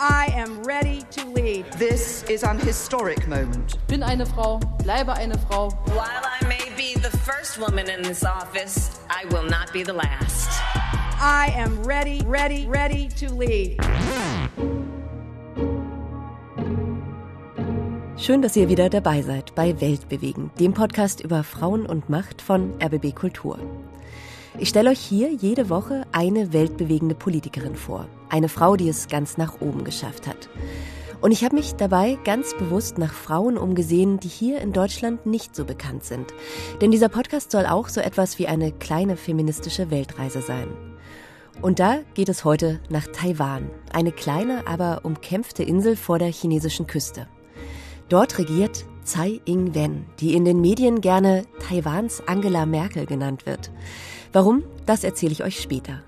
I am ready to lead. This is an historic moment. Bin eine Frau, bleibe eine Frau. While I may be the first woman in this office, I will not be the last. I am ready, ready, ready to lead. Schön, dass ihr wieder dabei seid bei Weltbewegen, dem Podcast über Frauen und Macht von RBB Kultur. Ich stelle euch hier jede Woche eine weltbewegende Politikerin vor. Eine Frau, die es ganz nach oben geschafft hat. Und ich habe mich dabei ganz bewusst nach Frauen umgesehen, die hier in Deutschland nicht so bekannt sind. Denn dieser Podcast soll auch so etwas wie eine kleine feministische Weltreise sein. Und da geht es heute nach Taiwan, eine kleine, aber umkämpfte Insel vor der chinesischen Küste. Dort regiert Tsai Ing-wen, die in den Medien gerne Taiwans Angela Merkel genannt wird. Warum, das erzähle ich euch später.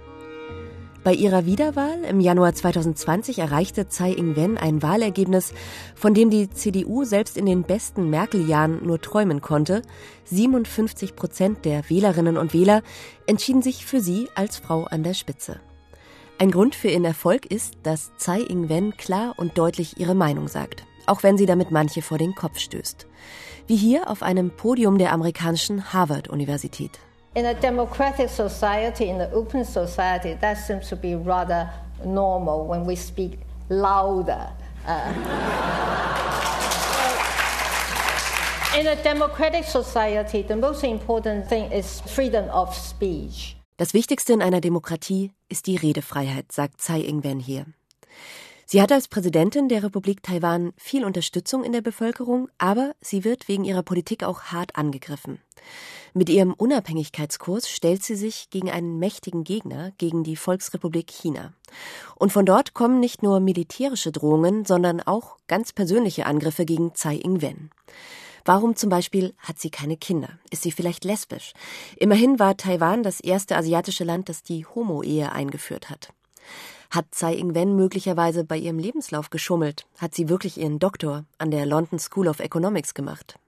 Bei ihrer Wiederwahl im Januar 2020 erreichte Tsai Ing-wen ein Wahlergebnis, von dem die CDU selbst in den besten Merkel-Jahren nur träumen konnte. 57 Prozent der Wählerinnen und Wähler entschieden sich für sie als Frau an der Spitze. Ein Grund für ihren Erfolg ist, dass Tsai Ing-wen klar und deutlich ihre Meinung sagt, auch wenn sie damit manche vor den Kopf stößt. Wie hier auf einem Podium der amerikanischen Harvard-Universität. In a democratic society, in an open society, that seems to be rather normal when we speak louder. Uh, in a democratic society, the most important thing is freedom of speech. Das Wichtigste in einer Demokratie ist die Redefreiheit, sagt Tsai Ing-wen hier. Sie hat als Präsidentin der Republik Taiwan viel Unterstützung in der Bevölkerung, aber sie wird wegen ihrer Politik auch hart angegriffen. Mit ihrem Unabhängigkeitskurs stellt sie sich gegen einen mächtigen Gegner, gegen die Volksrepublik China. Und von dort kommen nicht nur militärische Drohungen, sondern auch ganz persönliche Angriffe gegen Tsai Ing-wen. Warum zum Beispiel hat sie keine Kinder? Ist sie vielleicht lesbisch? Immerhin war Taiwan das erste asiatische Land, das die Homo-Ehe eingeführt hat. Hat Tsai Ing-wen möglicherweise bei ihrem Lebenslauf geschummelt? Hat sie wirklich ihren Doktor an der London School of Economics gemacht?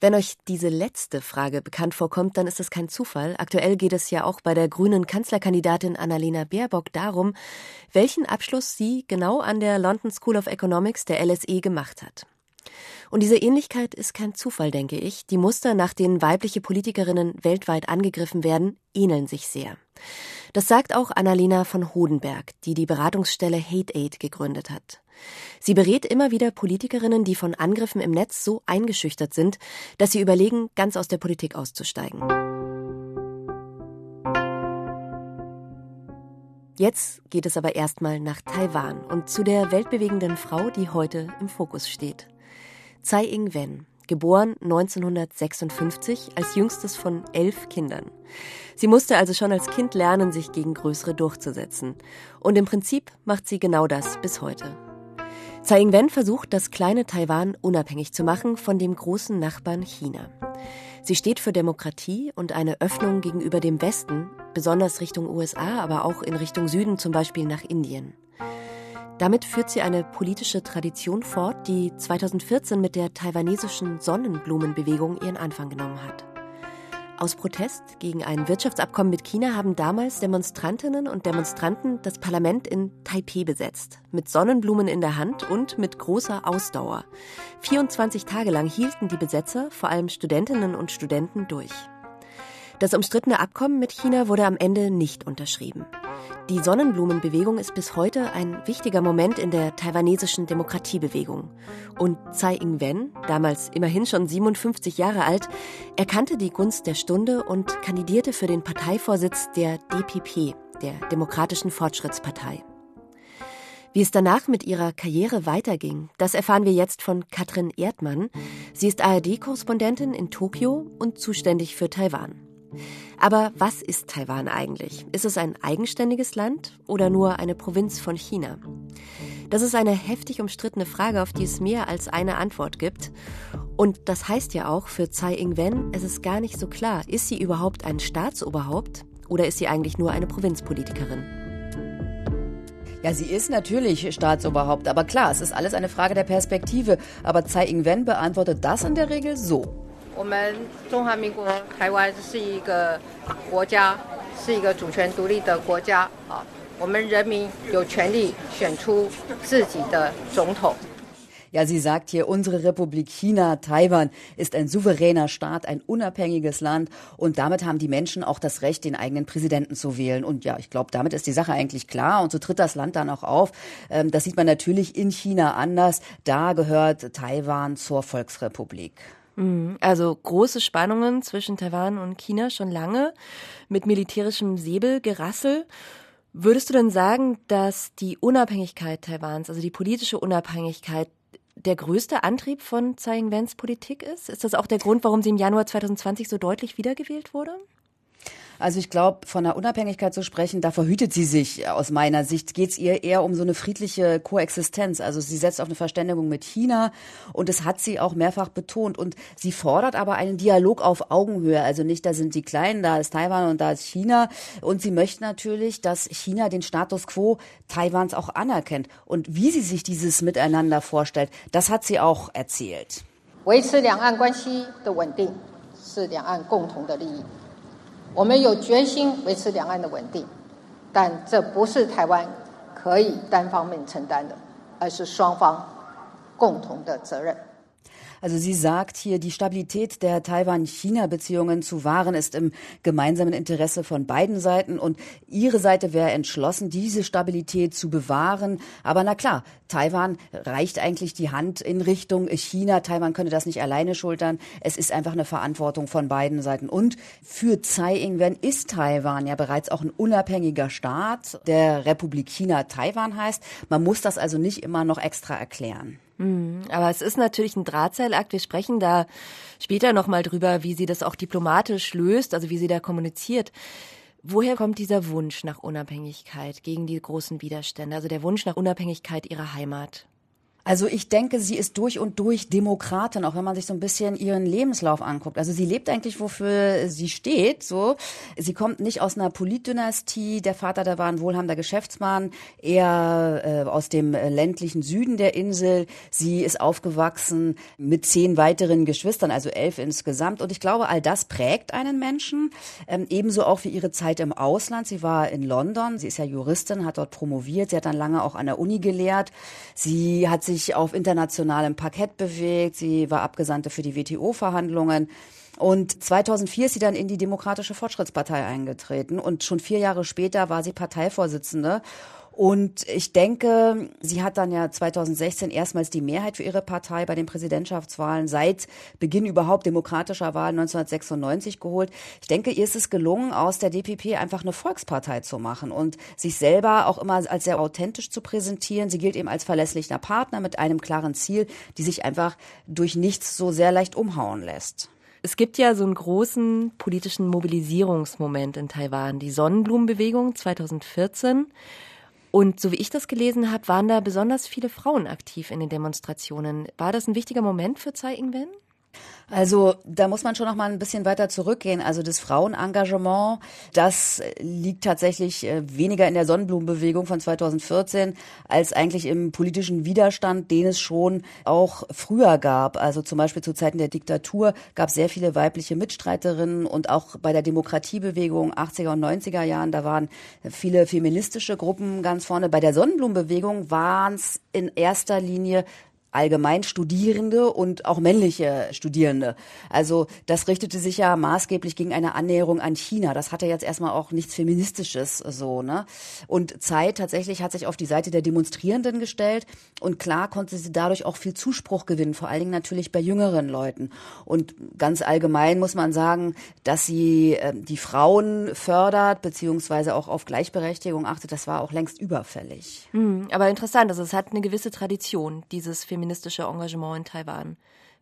Wenn euch diese letzte Frage bekannt vorkommt, dann ist es kein Zufall. Aktuell geht es ja auch bei der grünen Kanzlerkandidatin Annalena Baerbock darum, welchen Abschluss sie genau an der London School of Economics der LSE gemacht hat. Und diese Ähnlichkeit ist kein Zufall, denke ich. Die Muster, nach denen weibliche Politikerinnen weltweit angegriffen werden, ähneln sich sehr. Das sagt auch Annalena von Hodenberg, die die Beratungsstelle Hate Aid gegründet hat. Sie berät immer wieder Politikerinnen, die von Angriffen im Netz so eingeschüchtert sind, dass sie überlegen, ganz aus der Politik auszusteigen. Jetzt geht es aber erstmal nach Taiwan und zu der weltbewegenden Frau, die heute im Fokus steht. Tsai Ing-wen, geboren 1956 als jüngstes von elf Kindern. Sie musste also schon als Kind lernen, sich gegen Größere durchzusetzen. Und im Prinzip macht sie genau das bis heute. Tsai Ing-wen versucht, das kleine Taiwan unabhängig zu machen von dem großen Nachbarn China. Sie steht für Demokratie und eine Öffnung gegenüber dem Westen, besonders Richtung USA, aber auch in Richtung Süden, zum Beispiel nach Indien. Damit führt sie eine politische Tradition fort, die 2014 mit der taiwanesischen Sonnenblumenbewegung ihren Anfang genommen hat. Aus Protest gegen ein Wirtschaftsabkommen mit China haben damals Demonstrantinnen und Demonstranten das Parlament in Taipeh besetzt, mit Sonnenblumen in der Hand und mit großer Ausdauer. 24 Tage lang hielten die Besetzer, vor allem Studentinnen und Studenten, durch. Das umstrittene Abkommen mit China wurde am Ende nicht unterschrieben. Die Sonnenblumenbewegung ist bis heute ein wichtiger Moment in der taiwanesischen Demokratiebewegung. Und Tsai Ing-wen, damals immerhin schon 57 Jahre alt, erkannte die Gunst der Stunde und kandidierte für den Parteivorsitz der DPP, der Demokratischen Fortschrittspartei. Wie es danach mit ihrer Karriere weiterging, das erfahren wir jetzt von Katrin Erdmann. Sie ist ARD-Korrespondentin in Tokio und zuständig für Taiwan. Aber was ist Taiwan eigentlich? Ist es ein eigenständiges Land oder nur eine Provinz von China? Das ist eine heftig umstrittene Frage, auf die es mehr als eine Antwort gibt. Und das heißt ja auch für Tsai Ing-wen, es ist gar nicht so klar, ist sie überhaupt ein Staatsoberhaupt oder ist sie eigentlich nur eine Provinzpolitikerin? Ja, sie ist natürlich Staatsoberhaupt, aber klar, es ist alles eine Frage der Perspektive. Aber Tsai Ing-wen beantwortet das in der Regel so. 我们中华民国台湾是一个国家，是一个主权独立的国家啊。 我们人民有权利选出自己的总统。ja, sie sagt hier, unsere Republik China, Taiwan, ist ein souveräner Staat, ein unabhängiges Land und damit haben die Menschen auch das Recht, den eigenen Präsidenten zu wählen. Und ja, ich glaube, damit ist die Sache eigentlich klar und so tritt das Land dann auch auf. Ähm, das sieht man natürlich in China anders. Da gehört Taiwan zur Volksrepublik. Mhm. Also große Spannungen zwischen Taiwan und China schon lange mit militärischem Säbelgerassel. Würdest du denn sagen, dass die Unabhängigkeit Taiwans, also die politische Unabhängigkeit, der größte Antrieb von Tsai Ing-wens Politik ist? Ist das auch der Grund, warum sie im Januar 2020 so deutlich wiedergewählt wurde? Also ich glaube, von der Unabhängigkeit zu sprechen, da verhütet sie sich aus meiner Sicht. Geht es ihr eher um so eine friedliche Koexistenz. Also sie setzt auf eine Verständigung mit China und das hat sie auch mehrfach betont. Und sie fordert aber einen Dialog auf Augenhöhe. Also nicht, da sind die Kleinen, da ist Taiwan und da ist China. Und sie möchte natürlich, dass China den Status quo Taiwans auch anerkennt. Und wie sie sich dieses Miteinander vorstellt, das hat sie auch erzählt. 维持两岸关系的稳定是两岸共同的利益。 我们有决心维持两岸的稳定，但这不是台湾可以单方面承担的，而是双方共同的责任。Also sie sagt hier, die Stabilität der Taiwan-China-Beziehungen zu wahren ist im gemeinsamen Interesse von beiden Seiten und ihre Seite wäre entschlossen, diese Stabilität zu bewahren. Aber na klar, Taiwan reicht eigentlich die Hand in Richtung China. Taiwan könnte das nicht alleine schultern. Es ist einfach eine Verantwortung von beiden Seiten. Und für Tsai Ing-wen ist Taiwan ja bereits auch ein unabhängiger Staat, der Republik China Taiwan heißt. Man muss das also nicht immer noch extra erklären. Mhm. Aber es ist natürlich ein Drahtseilakt. Wir sprechen da später nochmal drüber, wie sie das auch diplomatisch löst, also wie sie da kommuniziert. Woher kommt dieser Wunsch nach Unabhängigkeit gegen die großen Widerstände, also der Wunsch nach Unabhängigkeit ihrer Heimat? Also ich denke, sie ist durch und durch Demokratin, auch wenn man sich so ein bisschen ihren Lebenslauf anguckt. Also sie lebt eigentlich, wofür sie steht. So, sie kommt nicht aus einer Politdynastie. Der Vater, der war ein wohlhabender Geschäftsmann, eher äh, aus dem ländlichen Süden der Insel. Sie ist aufgewachsen mit zehn weiteren Geschwistern, also elf insgesamt. Und ich glaube, all das prägt einen Menschen. Ähm, ebenso auch wie ihre Zeit im Ausland. Sie war in London. Sie ist ja Juristin, hat dort promoviert. Sie hat dann lange auch an der Uni gelehrt. Sie hat sich sich auf internationalem Parkett bewegt. Sie war Abgesandte für die WTO-Verhandlungen. Und 2004 ist sie dann in die Demokratische Fortschrittspartei eingetreten und schon vier Jahre später war sie Parteivorsitzende. Und ich denke, sie hat dann ja 2016 erstmals die Mehrheit für ihre Partei bei den Präsidentschaftswahlen seit Beginn überhaupt demokratischer Wahlen 1996 geholt. Ich denke, ihr ist es gelungen, aus der DPP einfach eine Volkspartei zu machen und sich selber auch immer als sehr authentisch zu präsentieren. Sie gilt eben als verlässlicher Partner mit einem klaren Ziel, die sich einfach durch nichts so sehr leicht umhauen lässt. Es gibt ja so einen großen politischen Mobilisierungsmoment in Taiwan, die Sonnenblumenbewegung 2014. Und so wie ich das gelesen habe, waren da besonders viele Frauen aktiv in den Demonstrationen. War das ein wichtiger Moment für Ing-wen? Also da muss man schon noch mal ein bisschen weiter zurückgehen. Also das Frauenengagement, das liegt tatsächlich äh, weniger in der Sonnenblumenbewegung von 2014 als eigentlich im politischen Widerstand, den es schon auch früher gab. Also zum Beispiel zu Zeiten der Diktatur gab es sehr viele weibliche Mitstreiterinnen und auch bei der Demokratiebewegung 80er und 90er Jahren, da waren viele feministische Gruppen ganz vorne. Bei der Sonnenblumenbewegung waren es in erster Linie allgemein Studierende und auch männliche Studierende. Also das richtete sich ja maßgeblich gegen eine Annäherung an China. Das hatte jetzt erstmal auch nichts Feministisches so, ne? Und Zeit tatsächlich hat sich auf die Seite der Demonstrierenden gestellt und klar konnte sie dadurch auch viel Zuspruch gewinnen, vor allen Dingen natürlich bei jüngeren Leuten. Und ganz allgemein muss man sagen, dass sie äh, die Frauen fördert, beziehungsweise auch auf Gleichberechtigung achtet, das war auch längst überfällig. Mhm, aber interessant, also es hat eine gewisse Tradition, dieses Feminismus feministische Engagement in Taiwan.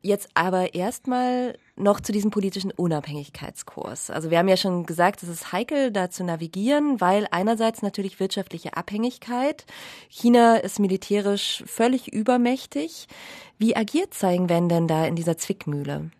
Jetzt aber erstmal noch zu diesem politischen Unabhängigkeitskurs. Also wir haben ja schon gesagt, es ist heikel, da zu navigieren, weil einerseits natürlich wirtschaftliche Abhängigkeit. China ist militärisch völlig übermächtig. Wie agiert Tsai Ing-wen denn da in dieser Zwickmühle?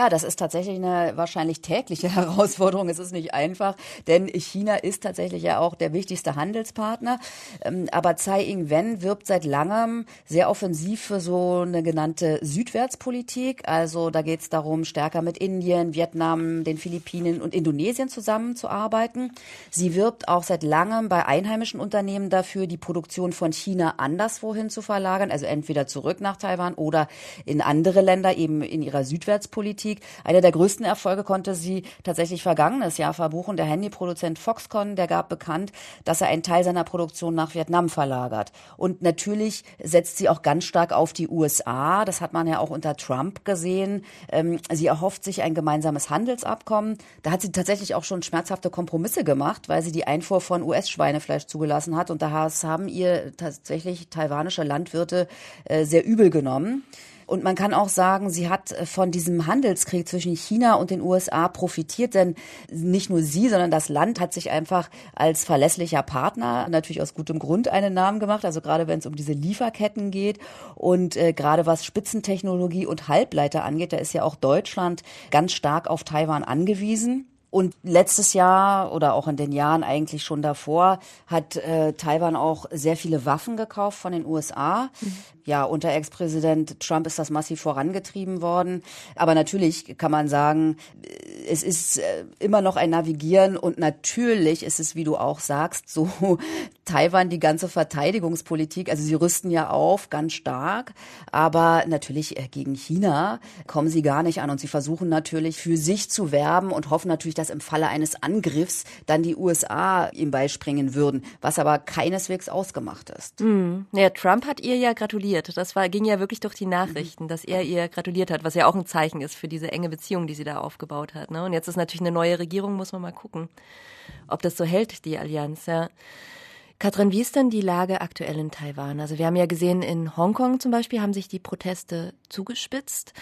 Ja, das ist tatsächlich eine wahrscheinlich tägliche Herausforderung. Es ist nicht einfach, denn China ist tatsächlich ja auch der wichtigste Handelspartner. Ähm, aber Tsai Ing-wen wirbt seit langem sehr offensiv für so eine genannte Südwärtspolitik. Also da geht es darum, stärker mit Indien, Vietnam, den Philippinen und Indonesien zusammenzuarbeiten. Sie wirbt auch seit langem bei einheimischen Unternehmen dafür, die Produktion von China anderswohin zu verlagern, also entweder zurück nach Taiwan oder in andere Länder, eben in ihrer Südwärtspolitik. Einer der größten Erfolge konnte sie tatsächlich vergangenes Jahr verbuchen. Der Handyproduzent Foxconn, der gab bekannt, dass er einen Teil seiner Produktion nach Vietnam verlagert. Und natürlich setzt sie auch ganz stark auf die USA. Das hat man ja auch unter Trump gesehen. Ähm, sie erhofft sich ein gemeinsames Handelsabkommen. Da hat sie tatsächlich auch schon schmerzhafte Kompromisse gemacht, weil sie die Einfuhr von US-Schweinefleisch zugelassen hat. Und da haben ihr tatsächlich taiwanische Landwirte äh, sehr übel genommen. Und man kann auch sagen, sie hat äh, von diesem Handelskrieg zwischen China und den USA profitiert, denn nicht nur sie, sondern das Land hat sich einfach als verlässlicher Partner natürlich aus gutem Grund einen Namen gemacht. Also gerade wenn es um diese Lieferketten geht und äh, gerade was Spitzentechnologie und Halbleiter angeht, da ist ja auch Deutschland ganz stark auf Taiwan angewiesen. Und letztes Jahr oder auch in den Jahren eigentlich schon davor hat äh, Taiwan auch sehr viele Waffen gekauft von den USA. Mhm. Ja, unter Ex-Präsident Trump ist das massiv vorangetrieben worden. Aber natürlich kann man sagen, es ist äh, immer noch ein Navigieren und natürlich ist es, wie du auch sagst, so Taiwan die ganze Verteidigungspolitik. Also sie rüsten ja auf ganz stark, aber natürlich äh, gegen China kommen sie gar nicht an und sie versuchen natürlich für sich zu werben und hoffen natürlich, dass im Falle eines Angriffs dann die USA ihm beispringen würden, was aber keineswegs ausgemacht ist. Mhm. Ja, Trump hat ihr ja gratuliert. Das war, ging ja wirklich durch die Nachrichten, dass er ihr gratuliert hat, was ja auch ein Zeichen ist für diese enge Beziehung, die sie da aufgebaut hat. Ne? Und jetzt ist natürlich eine neue Regierung, muss man mal gucken, ob das so hält, die Allianz. Ja. Katrin, wie ist denn die Lage aktuell in Taiwan? Also wir haben ja gesehen, in Hongkong zum Beispiel haben sich die Proteste zugespitzt.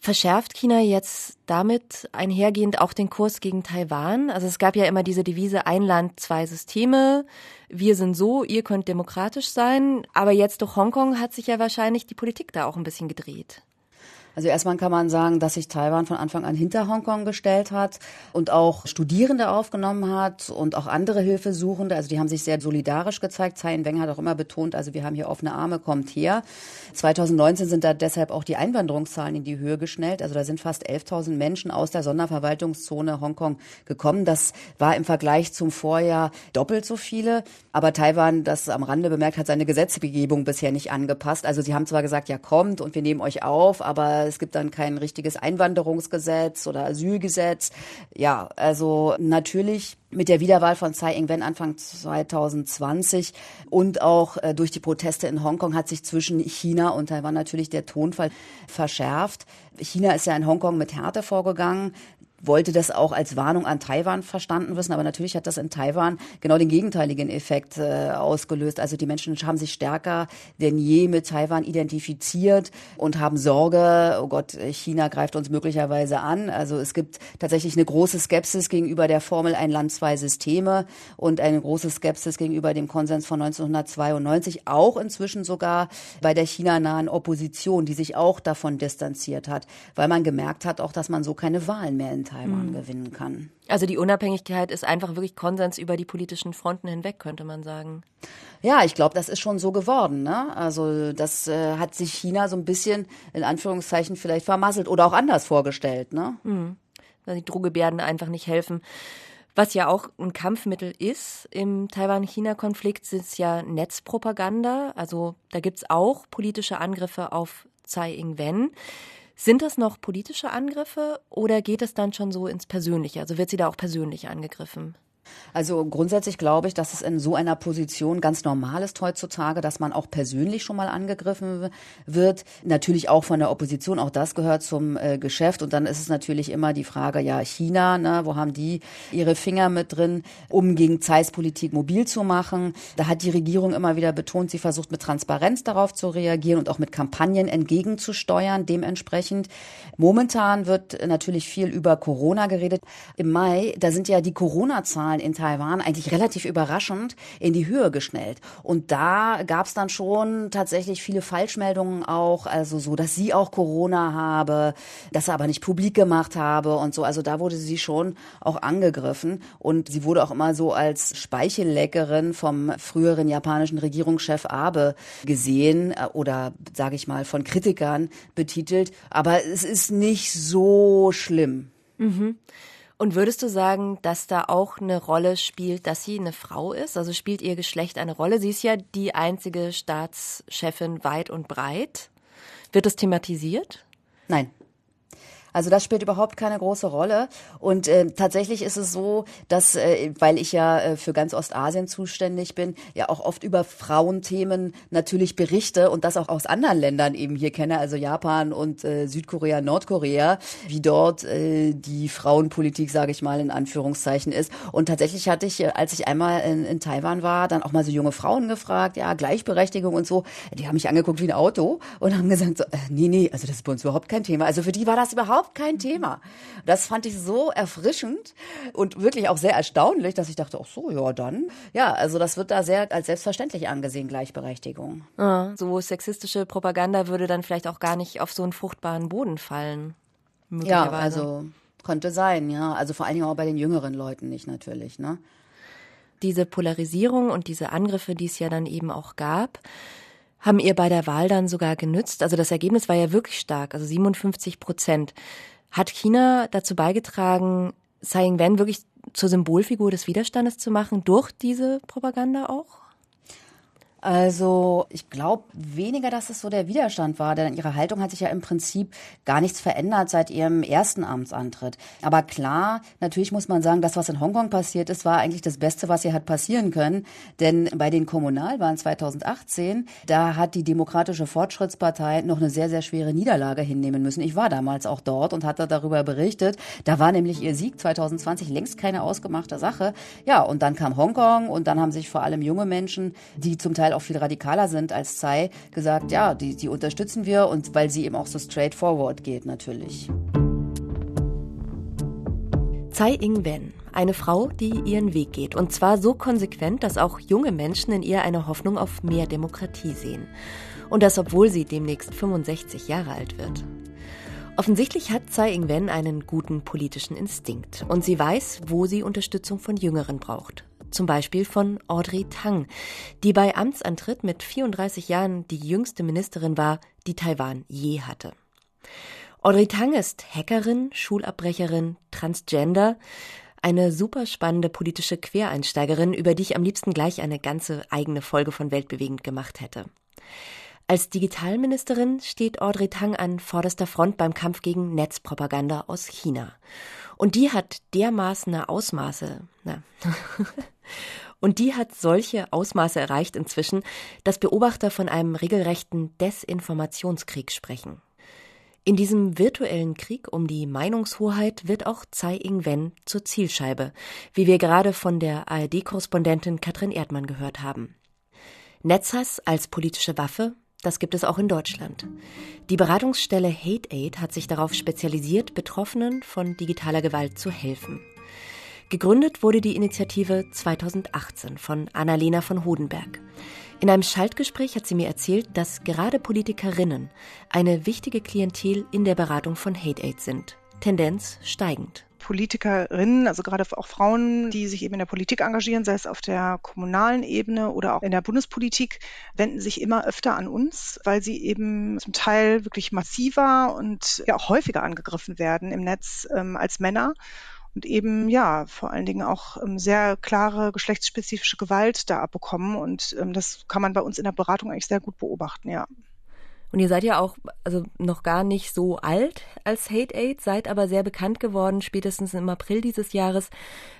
Verschärft China jetzt damit einhergehend auch den Kurs gegen Taiwan? Also es gab ja immer diese Devise ein Land, zwei Systeme. Wir sind so, ihr könnt demokratisch sein. Aber jetzt durch Hongkong hat sich ja wahrscheinlich die Politik da auch ein bisschen gedreht. Also erstmal kann man sagen, dass sich Taiwan von Anfang an hinter Hongkong gestellt hat und auch Studierende aufgenommen hat und auch andere Hilfesuchende. Also die haben sich sehr solidarisch gezeigt. Tsai Ing-wen hat auch immer betont, also wir haben hier offene Arme, kommt her. 2019 sind da deshalb auch die Einwanderungszahlen in die Höhe geschnellt. Also da sind fast 11.000 Menschen aus der Sonderverwaltungszone Hongkong gekommen. Das war im Vergleich zum Vorjahr doppelt so viele. Aber Taiwan, das am Rande bemerkt, hat seine Gesetzgebung bisher nicht angepasst. Also sie haben zwar gesagt, ja kommt und wir nehmen euch auf, aber es gibt dann kein richtiges Einwanderungsgesetz oder Asylgesetz. Ja, also natürlich mit der Wiederwahl von Tsai Ing-wen Anfang 2020 und auch äh, durch die Proteste in Hongkong hat sich zwischen China und Taiwan natürlich der Tonfall verschärft. China ist ja in Hongkong mit Härte vorgegangen wollte das auch als Warnung an Taiwan verstanden wissen, aber natürlich hat das in Taiwan genau den gegenteiligen Effekt äh, ausgelöst. Also die Menschen haben sich stärker denn je mit Taiwan identifiziert und haben Sorge, oh Gott, China greift uns möglicherweise an. Also es gibt tatsächlich eine große Skepsis gegenüber der Formel ein Land, zwei Systeme und eine große Skepsis gegenüber dem Konsens von 1992, auch inzwischen sogar bei der China-nahen Opposition, die sich auch davon distanziert hat, weil man gemerkt hat auch, dass man so keine Wahlen mehr in Taiwan mhm. gewinnen kann. Also die Unabhängigkeit ist einfach wirklich Konsens über die politischen Fronten hinweg, könnte man sagen. Ja, ich glaube, das ist schon so geworden. Ne? Also das äh, hat sich China so ein bisschen in Anführungszeichen vielleicht vermasselt oder auch anders vorgestellt. Ne? Mhm. Die Drohgebärden einfach nicht helfen. Was ja auch ein Kampfmittel ist im Taiwan-China-Konflikt, ist ja Netzpropaganda. Also da gibt's auch politische Angriffe auf Tsai Ing-wen. Sind das noch politische Angriffe oder geht es dann schon so ins Persönliche? Also wird sie da auch persönlich angegriffen? Also grundsätzlich glaube ich, dass es in so einer Position ganz normal ist heutzutage, dass man auch persönlich schon mal angegriffen wird. Natürlich auch von der Opposition, auch das gehört zum äh, Geschäft. Und dann ist es natürlich immer die Frage, ja, China, ne, wo haben die ihre Finger mit drin, um gegen Zeiss Politik mobil zu machen. Da hat die Regierung immer wieder betont, sie versucht mit Transparenz darauf zu reagieren und auch mit Kampagnen entgegenzusteuern. Dementsprechend momentan wird natürlich viel über Corona geredet. Im Mai, da sind ja die Corona-Zahlen Wahlen in Taiwan eigentlich relativ überraschend in die Höhe geschnellt. Und da gab es dann schon tatsächlich viele Falschmeldungen auch, also so, dass sie auch Corona habe, dass er aber nicht publik gemacht habe und so. Also da wurde sie schon auch angegriffen und sie wurde auch immer so als Speichelleckerin vom früheren japanischen Regierungschef Abe gesehen äh, oder sage ich mal von Kritikern betitelt. Aber es ist nicht so schlimm. Mhm. Und würdest du sagen, dass da auch eine Rolle spielt, dass sie eine Frau ist? Also spielt ihr Geschlecht eine Rolle? Sie ist ja die einzige Staatschefin weit und breit. Wird das thematisiert? Nein. Also das spielt überhaupt keine große Rolle. Und äh, tatsächlich ist es so, dass, äh, weil ich ja äh, für ganz Ostasien zuständig bin, ja auch oft über Frauenthemen natürlich berichte und das auch aus anderen Ländern eben hier kenne, also Japan und äh, Südkorea, Nordkorea, wie dort äh, die Frauenpolitik, sage ich mal in Anführungszeichen ist. Und tatsächlich hatte ich, äh, als ich einmal in, in Taiwan war, dann auch mal so junge Frauen gefragt, ja Gleichberechtigung und so. Die haben mich angeguckt wie ein Auto und haben gesagt, so, äh, nee, nee, also das ist bei uns überhaupt kein Thema. Also für die war das überhaupt überhaupt kein Thema. Das fand ich so erfrischend und wirklich auch sehr erstaunlich, dass ich dachte, ach so, ja dann. Ja, also das wird da sehr als selbstverständlich angesehen, Gleichberechtigung. Ja, so sexistische Propaganda würde dann vielleicht auch gar nicht auf so einen fruchtbaren Boden fallen. Ja, also konnte sein, ja. Also vor allen Dingen auch bei den jüngeren Leuten nicht natürlich, ne? Diese Polarisierung und diese Angriffe, die es ja dann eben auch gab, haben ihr bei der Wahl dann sogar genützt. Also das Ergebnis war ja wirklich stark, also 57 Prozent. Hat China dazu beigetragen, Tsai Ing-wen wirklich zur Symbolfigur des Widerstandes zu machen, durch diese Propaganda auch? Also ich glaube weniger, dass es so der Widerstand war, denn ihre Haltung hat sich ja im Prinzip gar nichts verändert seit ihrem ersten Amtsantritt. Aber klar, natürlich muss man sagen, das, was in Hongkong passiert ist, war eigentlich das Beste, was ihr hat passieren können. Denn bei den Kommunalwahlen 2018, da hat die Demokratische Fortschrittspartei noch eine sehr, sehr schwere Niederlage hinnehmen müssen. Ich war damals auch dort und hatte darüber berichtet. Da war nämlich ihr Sieg 2020 längst keine ausgemachte Sache. Ja, und dann kam Hongkong und dann haben sich vor allem junge Menschen, die zum Teil auch viel radikaler sind als Tsai, gesagt, ja, die, die unterstützen wir und weil sie eben auch so straightforward geht natürlich. Tsai Ing-wen, eine Frau, die ihren Weg geht. Und zwar so konsequent, dass auch junge Menschen in ihr eine Hoffnung auf mehr Demokratie sehen. Und das, obwohl sie demnächst 65 Jahre alt wird. Offensichtlich hat Tsai Ing-wen einen guten politischen Instinkt. Und sie weiß, wo sie Unterstützung von Jüngeren braucht zum Beispiel von Audrey Tang, die bei Amtsantritt mit 34 Jahren die jüngste Ministerin war, die Taiwan je hatte. Audrey Tang ist Hackerin, Schulabbrecherin, Transgender, eine super spannende politische Quereinsteigerin, über die ich am liebsten gleich eine ganze eigene Folge von Weltbewegend gemacht hätte. Als Digitalministerin steht Audrey Tang an vorderster Front beim Kampf gegen Netzpropaganda aus China. Und die hat dermaßene Ausmaße, na, und die hat solche Ausmaße erreicht inzwischen, dass Beobachter von einem regelrechten Desinformationskrieg sprechen. In diesem virtuellen Krieg um die Meinungshoheit wird auch Tsai Ing-wen zur Zielscheibe, wie wir gerade von der ARD-Korrespondentin Katrin Erdmann gehört haben. Netzhass als politische Waffe das gibt es auch in Deutschland. Die Beratungsstelle Hate Aid hat sich darauf spezialisiert, Betroffenen von digitaler Gewalt zu helfen. Gegründet wurde die Initiative 2018 von Annalena von Hodenberg. In einem Schaltgespräch hat sie mir erzählt, dass gerade Politikerinnen eine wichtige Klientel in der Beratung von Hate Aid sind. Tendenz steigend. Politikerinnen, also gerade auch Frauen, die sich eben in der Politik engagieren, sei es auf der kommunalen Ebene oder auch in der Bundespolitik, wenden sich immer öfter an uns, weil sie eben zum Teil wirklich massiver und ja auch häufiger angegriffen werden im Netz ähm, als Männer und eben ja vor allen Dingen auch ähm, sehr klare geschlechtsspezifische Gewalt da abbekommen und ähm, das kann man bei uns in der Beratung eigentlich sehr gut beobachten, ja. Und ihr seid ja auch also noch gar nicht so alt als Hate Aid, seid aber sehr bekannt geworden, spätestens im April dieses Jahres,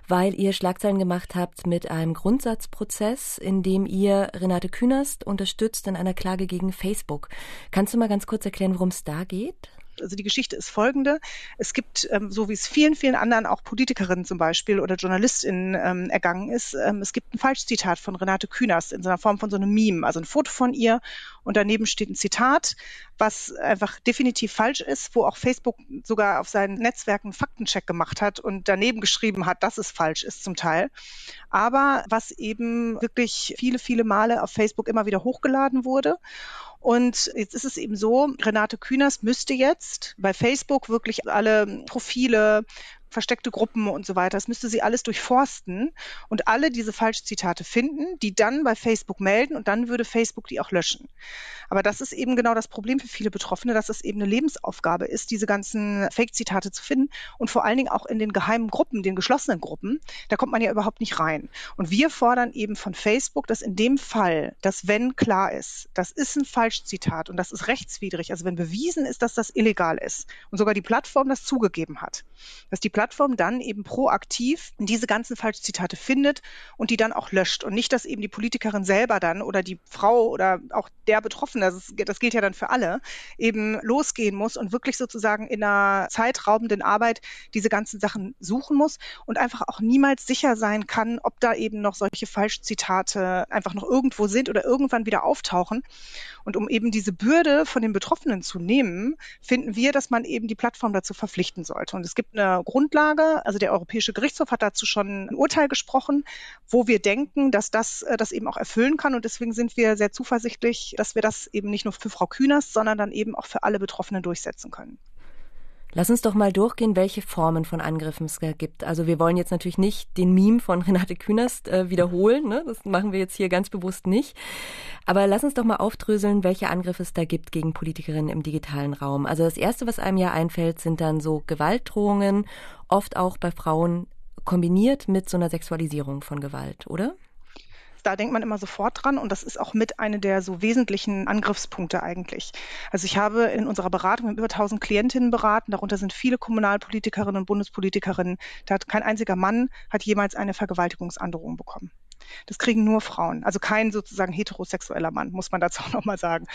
weil ihr Schlagzeilen gemacht habt mit einem Grundsatzprozess, in dem ihr Renate Künast unterstützt in einer Klage gegen Facebook. Kannst du mal ganz kurz erklären, worum es da geht? Also die Geschichte ist folgende. Es gibt, ähm, so wie es vielen, vielen anderen, auch Politikerinnen zum Beispiel oder JournalistInnen ähm, ergangen ist, ähm, es gibt ein Falschzitat von Renate Künast in so einer Form von so einem Meme, also ein Foto von ihr und daneben steht ein Zitat, was einfach definitiv falsch ist, wo auch Facebook sogar auf seinen Netzwerken einen Faktencheck gemacht hat und daneben geschrieben hat, dass es falsch ist zum Teil. Aber was eben wirklich viele, viele Male auf Facebook immer wieder hochgeladen wurde. Und jetzt ist es eben so, Renate Künast müsste jetzt bei Facebook wirklich alle Profile, versteckte Gruppen und so weiter. Das müsste sie alles durchforsten und alle diese Falschzitate finden, die dann bei Facebook melden und dann würde Facebook die auch löschen. Aber das ist eben genau das Problem für viele Betroffene, dass es eben eine Lebensaufgabe ist, diese ganzen Fake-Zitate zu finden und vor allen Dingen auch in den geheimen Gruppen, den geschlossenen Gruppen, da kommt man ja überhaupt nicht rein. Und wir fordern eben von Facebook, dass in dem Fall, dass wenn klar ist, das ist ein Falschzitat und das ist rechtswidrig, also wenn bewiesen ist, dass das illegal ist und sogar die Plattform das zugegeben hat, dass die Plattform dann eben proaktiv diese ganzen Falschzitate findet und die dann auch löscht und nicht, dass eben die Politikerin selber dann oder die Frau oder auch der Betroffene betroffen, das, ist, das gilt ja dann für alle, eben losgehen muss und wirklich sozusagen in einer zeitraubenden Arbeit diese ganzen Sachen suchen muss und einfach auch niemals sicher sein kann, ob da eben noch solche Falschzitate einfach noch irgendwo sind oder irgendwann wieder auftauchen. Und um eben diese Bürde von den Betroffenen zu nehmen, finden wir, dass man eben die Plattform dazu verpflichten sollte. Und es gibt eine Grundlage, also der Europäische Gerichtshof hat dazu schon ein Urteil gesprochen, wo wir denken, dass das äh, das eben auch erfüllen kann. Und deswegen sind wir sehr zuversichtlich, dass wir das eben nicht nur für Frau Kühners, sondern dann eben auch für alle Betroffenen durchsetzen können. Lass uns doch mal durchgehen, welche Formen von Angriffen es gibt. Also wir wollen jetzt natürlich nicht den Meme von Renate Künast äh, wiederholen, ne? das machen wir jetzt hier ganz bewusst nicht. Aber lass uns doch mal aufdröseln, welche Angriffe es da gibt gegen Politikerinnen im digitalen Raum. Also das Erste, was einem ja einfällt, sind dann so Gewaltdrohungen, oft auch bei Frauen kombiniert mit so einer Sexualisierung von Gewalt, oder? Da denkt man immer sofort dran und das ist auch mit einer der so wesentlichen Angriffspunkte eigentlich. Also ich habe in unserer Beratung über 1000 Klientinnen beraten, darunter sind viele Kommunalpolitikerinnen und Bundespolitikerinnen. Da hat kein einziger Mann hat jemals eine Vergewaltigungsandrohung bekommen. Das kriegen nur Frauen, also kein sozusagen heterosexueller Mann, muss man dazu auch nochmal sagen.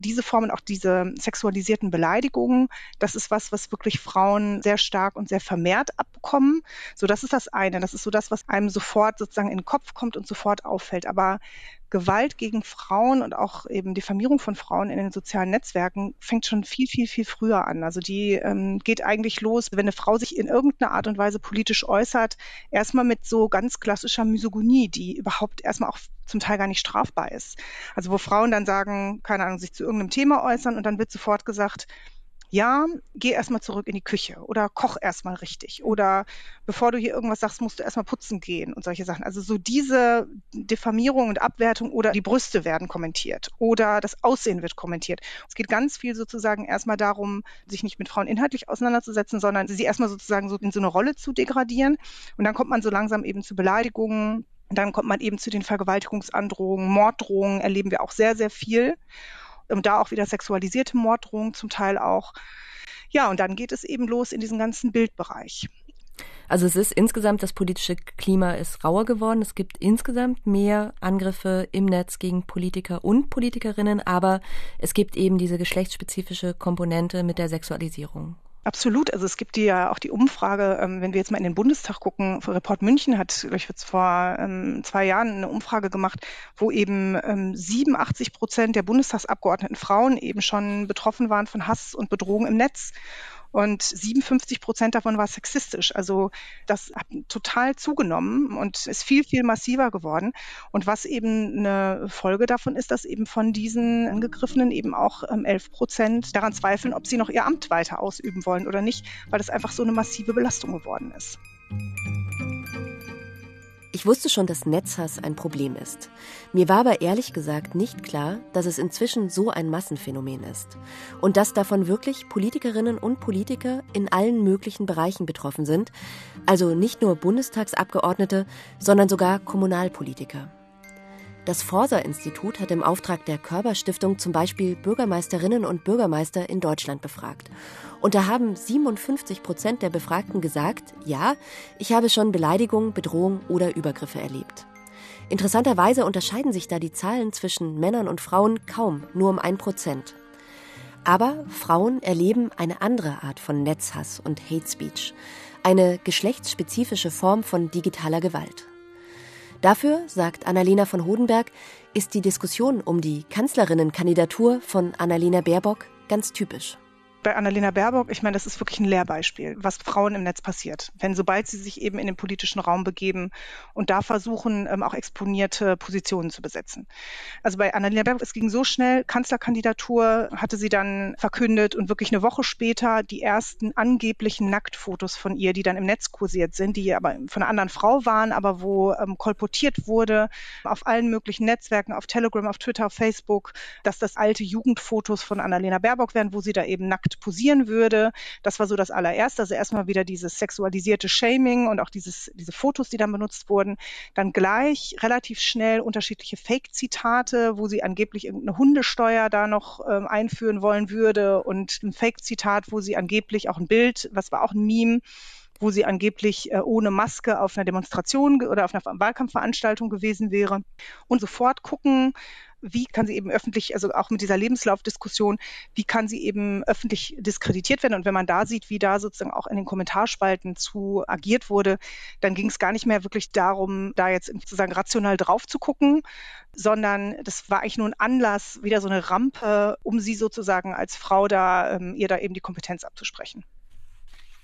Diese Formen, auch diese sexualisierten Beleidigungen, das ist was, was wirklich Frauen sehr stark und sehr vermehrt abbekommen. So, das ist das eine. Das ist so das, was einem sofort sozusagen in den Kopf kommt und sofort auffällt. Aber Gewalt gegen Frauen und auch eben Diffamierung von Frauen in den sozialen Netzwerken fängt schon viel, viel, viel früher an. Also die ähm, geht eigentlich los, wenn eine Frau sich in irgendeiner Art und Weise politisch äußert, erstmal mit so ganz klassischer Misogonie, die überhaupt erstmal auch zum Teil gar nicht strafbar ist. Also wo Frauen dann sagen, keine Ahnung, sich zu irgendeinem Thema äußern und dann wird sofort gesagt, ja, geh erstmal zurück in die Küche oder koch erstmal richtig oder bevor du hier irgendwas sagst, musst du erstmal putzen gehen und solche Sachen. Also so diese Diffamierung und Abwertung oder die Brüste werden kommentiert oder das Aussehen wird kommentiert. Es geht ganz viel sozusagen erstmal darum, sich nicht mit Frauen inhaltlich auseinanderzusetzen, sondern sie erstmal sozusagen so in so eine Rolle zu degradieren und dann kommt man so langsam eben zu Beleidigungen, dann kommt man eben zu den Vergewaltigungsandrohungen, Morddrohungen erleben wir auch sehr, sehr viel. Und da auch wieder sexualisierte Morddrohungen zum Teil auch. Ja, und dann geht es eben los in diesen ganzen Bildbereich. Also es ist insgesamt, das politische Klima ist rauer geworden. Es gibt insgesamt mehr Angriffe im Netz gegen Politiker und Politikerinnen, aber es gibt eben diese geschlechtsspezifische Komponente mit der Sexualisierung. Absolut. Also es gibt ja auch die Umfrage, ähm, wenn wir jetzt mal in den Bundestag gucken, Report München hat, glaube ich, vor ähm, zwei Jahren eine Umfrage gemacht, wo eben ähm, 87 Prozent der Bundestagsabgeordneten Frauen eben schon betroffen waren von Hass und Bedrohung im Netz. Und 57 Prozent davon war sexistisch. Also das hat total zugenommen und ist viel, viel massiver geworden. Und was eben eine Folge davon ist, dass eben von diesen Angegriffenen eben auch 11 ähm, Prozent daran zweifeln, ob sie noch ihr Amt weiter ausüben wollen oder nicht, weil das einfach so eine massive Belastung geworden ist. Ich wusste schon, dass Netzhass ein Problem ist. Mir war aber ehrlich gesagt nicht klar, dass es inzwischen so ein Massenphänomen ist. Und dass davon wirklich Politikerinnen und Politiker in allen möglichen Bereichen betroffen sind. Also nicht nur Bundestagsabgeordnete, sondern sogar Kommunalpolitiker. Das Forsa-Institut hat im Auftrag der Körperstiftung zum Beispiel Bürgermeisterinnen und Bürgermeister in Deutschland befragt. Und da haben 57 Prozent der Befragten gesagt, ja, ich habe schon Beleidigung, Bedrohung oder Übergriffe erlebt. Interessanterweise unterscheiden sich da die Zahlen zwischen Männern und Frauen kaum, nur um ein Prozent. Aber Frauen erleben eine andere Art von Netzhass und Hate Speech, eine geschlechtsspezifische Form von digitaler Gewalt. Dafür, sagt Annalena von Hodenberg, ist die Diskussion um die Kanzlerinnenkandidatur von Annalena Baerbock ganz typisch bei Annalena Baerbock, ich meine, das ist wirklich ein Lehrbeispiel, was Frauen im Netz passiert. Wenn sobald sie sich eben in den politischen Raum begeben und da versuchen, ähm, auch exponierte Positionen zu besetzen. Also bei Annalena Baerbock, es ging so schnell, Kanzlerkandidatur hatte sie dann verkündet und wirklich eine Woche später die ersten angeblichen Nacktfotos von ihr, die dann im Netz kursiert sind, die aber von einer anderen Frau waren, aber wo ähm, kolportiert wurde auf allen möglichen Netzwerken, auf Telegram, auf Twitter, auf Facebook, dass das alte Jugendfotos von Annalena Baerbock wären, wo sie da eben posieren würde. Das war so das allererste. Also erstmal wieder dieses sexualisierte Shaming und auch dieses, diese Fotos, die dann benutzt wurden. Dann gleich relativ schnell unterschiedliche Fake-Zitate, wo sie angeblich irgendeine Hundesteuer da noch ähm, einführen wollen würde und ein Fake-Zitat, wo sie angeblich auch ein Bild, was war auch ein Meme, wo sie angeblich äh, ohne Maske auf einer Demonstration oder auf einer Wahlkampfveranstaltung gewesen wäre. Und sofort gucken, wie kann sie eben öffentlich, also auch mit dieser Lebenslaufdiskussion, wie kann sie eben öffentlich diskreditiert werden? Und wenn man da sieht, wie da sozusagen auch in den Kommentarspalten zu agiert wurde, dann ging es gar nicht mehr wirklich darum, da jetzt sozusagen rational drauf zu gucken, sondern das war eigentlich nur ein Anlass, wieder so eine Rampe, um sie sozusagen als Frau da, ähm, ihr da eben die Kompetenz abzusprechen.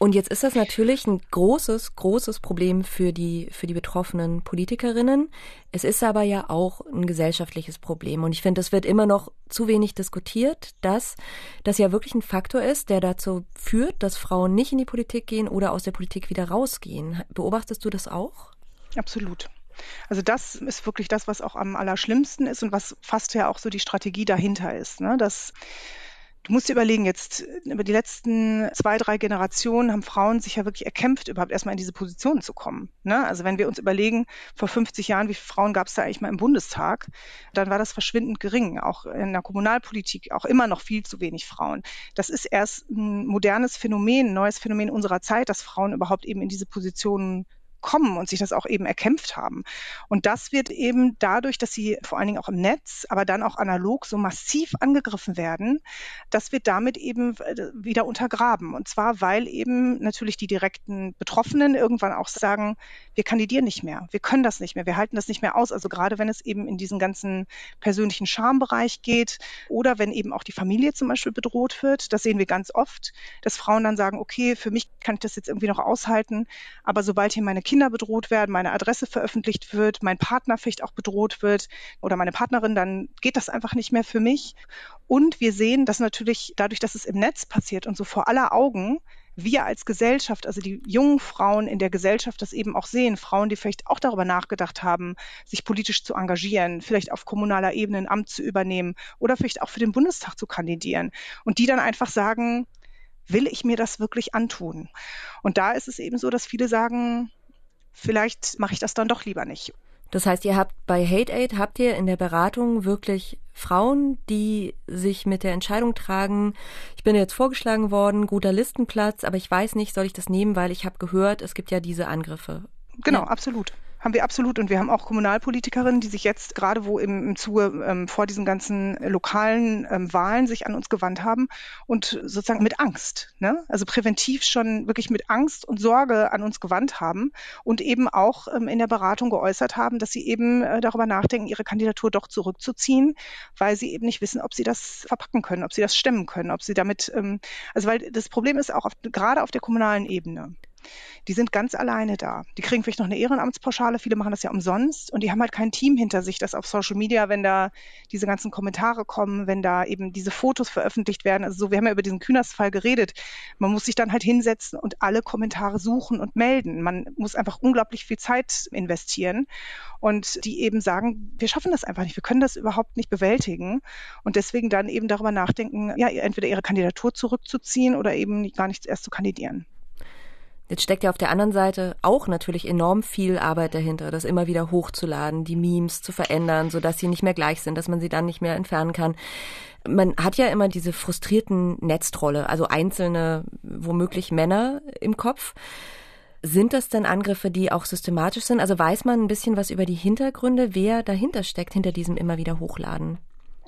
Und jetzt ist das natürlich ein großes, großes Problem für die, für die betroffenen Politikerinnen. Es ist aber ja auch ein gesellschaftliches Problem. Und ich finde, es wird immer noch zu wenig diskutiert, dass das ja wirklich ein Faktor ist, der dazu führt, dass Frauen nicht in die Politik gehen oder aus der Politik wieder rausgehen. Beobachtest du das auch? Absolut. Also das ist wirklich das, was auch am allerschlimmsten ist und was fast ja auch so die Strategie dahinter ist. Ne? Dass Du musst dir überlegen, jetzt über die letzten zwei, drei Generationen haben Frauen sich ja wirklich erkämpft, überhaupt erstmal in diese Position zu kommen. Ne? Also wenn wir uns überlegen, vor 50 Jahren, wie viele Frauen gab es da eigentlich mal im Bundestag, dann war das verschwindend gering. Auch in der Kommunalpolitik auch immer noch viel zu wenig Frauen. Das ist erst ein modernes Phänomen, ein neues Phänomen unserer Zeit, dass Frauen überhaupt eben in diese Positionen kommen und sich das auch eben erkämpft haben. Und das wird eben dadurch, dass sie vor allen Dingen auch im Netz, aber dann auch analog so massiv angegriffen werden, das wird damit eben äh, wieder untergraben. Und zwar, weil eben natürlich die direkten Betroffenen irgendwann auch sagen, wir kandidieren nicht mehr, wir können das nicht mehr, wir halten das nicht mehr aus. Also gerade wenn es eben in diesen ganzen persönlichen Schambereich geht oder wenn eben auch die Familie zum Beispiel bedroht wird, das sehen wir ganz oft, dass Frauen dann sagen, okay, für mich kann ich das jetzt irgendwie noch aushalten, aber sobald hier meine Kinder bedroht werden, meine Adresse veröffentlicht wird, mein Partner vielleicht auch bedroht wird oder meine Partnerin, dann geht das einfach nicht mehr für mich. Und wir sehen, dass natürlich dadurch, dass es im Netz passiert und so vor aller Augen, wir als Gesellschaft, also die jungen Frauen in der Gesellschaft das eben auch sehen, Frauen, die vielleicht auch darüber nachgedacht haben, sich politisch zu engagieren, vielleicht auf kommunaler Ebene ein Amt zu übernehmen oder vielleicht auch für den Bundestag zu kandidieren und die dann einfach sagen, will ich mir das wirklich antun? Und da ist es eben so, dass viele sagen, vielleicht mache ich das dann doch lieber nicht. Das heißt, ihr habt bei Hate Aid, habt ihr in der Beratung wirklich Frauen, die sich mit der Entscheidung tragen, ich bin jetzt vorgeschlagen worden, guter Listenplatz, aber ich weiß nicht, soll ich das nehmen, weil ich habe gehört, es gibt ja diese Angriffe. Genau, ja. absolut haben wir absolut. Und wir haben auch Kommunalpolitikerinnen, die sich jetzt gerade wo im, im Zuge ähm, vor diesen ganzen lokalen ähm, Wahlen sich an uns gewandt haben und sozusagen mit Angst, ne? also präventiv schon wirklich mit Angst und Sorge an uns gewandt haben und eben auch ähm, in der Beratung geäußert haben, dass sie eben äh, darüber nachdenken, ihre Kandidatur doch zurückzuziehen, weil sie eben nicht wissen, ob sie das verpacken können, ob sie das stemmen können, ob sie damit, ähm, also weil das Problem ist auch auf, gerade auf der kommunalen Ebene die sind ganz alleine da. Die kriegen vielleicht noch eine Ehrenamtspauschale, viele machen das ja umsonst und die haben halt kein Team hinter sich, das auf Social Media, wenn da diese ganzen Kommentare kommen, wenn da eben diese Fotos veröffentlicht werden. Also so, wir haben ja über diesen Kühnersfall geredet. Man muss sich dann halt hinsetzen und alle Kommentare suchen und melden. Man muss einfach unglaublich viel Zeit investieren und die eben sagen, wir schaffen das einfach nicht, wir können das überhaupt nicht bewältigen und deswegen dann eben darüber nachdenken, ja, entweder ihre Kandidatur zurückzuziehen oder eben gar nicht erst zu kandidieren. Jetzt steckt ja auf der anderen Seite auch natürlich enorm viel Arbeit dahinter, das immer wieder hochzuladen, die Memes zu verändern, sodass sie nicht mehr gleich sind, dass man sie dann nicht mehr entfernen kann. Man hat ja immer diese frustrierten Netztrolle, also einzelne, womöglich Männer im Kopf. Sind das denn Angriffe, die auch systematisch sind? Also weiß man ein bisschen was über die Hintergründe, wer dahinter steckt, hinter diesem immer wieder Hochladen?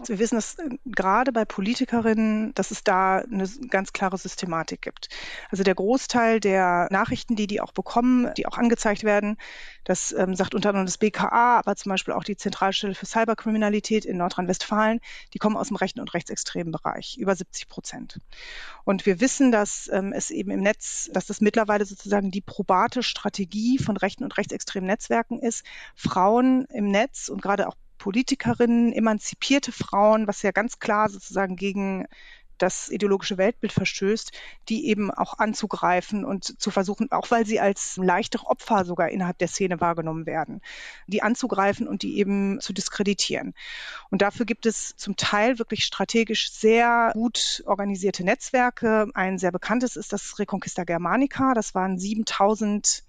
Wir wissen, dass äh, gerade bei Politikerinnen, dass es da eine ganz klare Systematik gibt. Also der Großteil der Nachrichten, die die auch bekommen, die auch angezeigt werden, das ähm, sagt unter anderem das BKA, aber zum Beispiel auch die Zentralstelle für Cyberkriminalität in Nordrhein-Westfalen, die kommen aus dem rechten und rechtsextremen Bereich, über 70 Prozent. Und wir wissen, dass ähm, es eben im Netz, dass das mittlerweile sozusagen die probate Strategie von rechten und rechtsextremen Netzwerken ist, Frauen im Netz und gerade auch Politikerinnen, emanzipierte Frauen, was ja ganz klar sozusagen gegen das ideologische Weltbild verstößt, die eben auch anzugreifen und zu versuchen, auch weil sie als leichtere Opfer sogar innerhalb der Szene wahrgenommen werden, die anzugreifen und die eben zu diskreditieren. Und dafür gibt es zum Teil wirklich strategisch sehr gut organisierte Netzwerke. Ein sehr bekanntes ist das Reconquista Germanica. Das waren 7000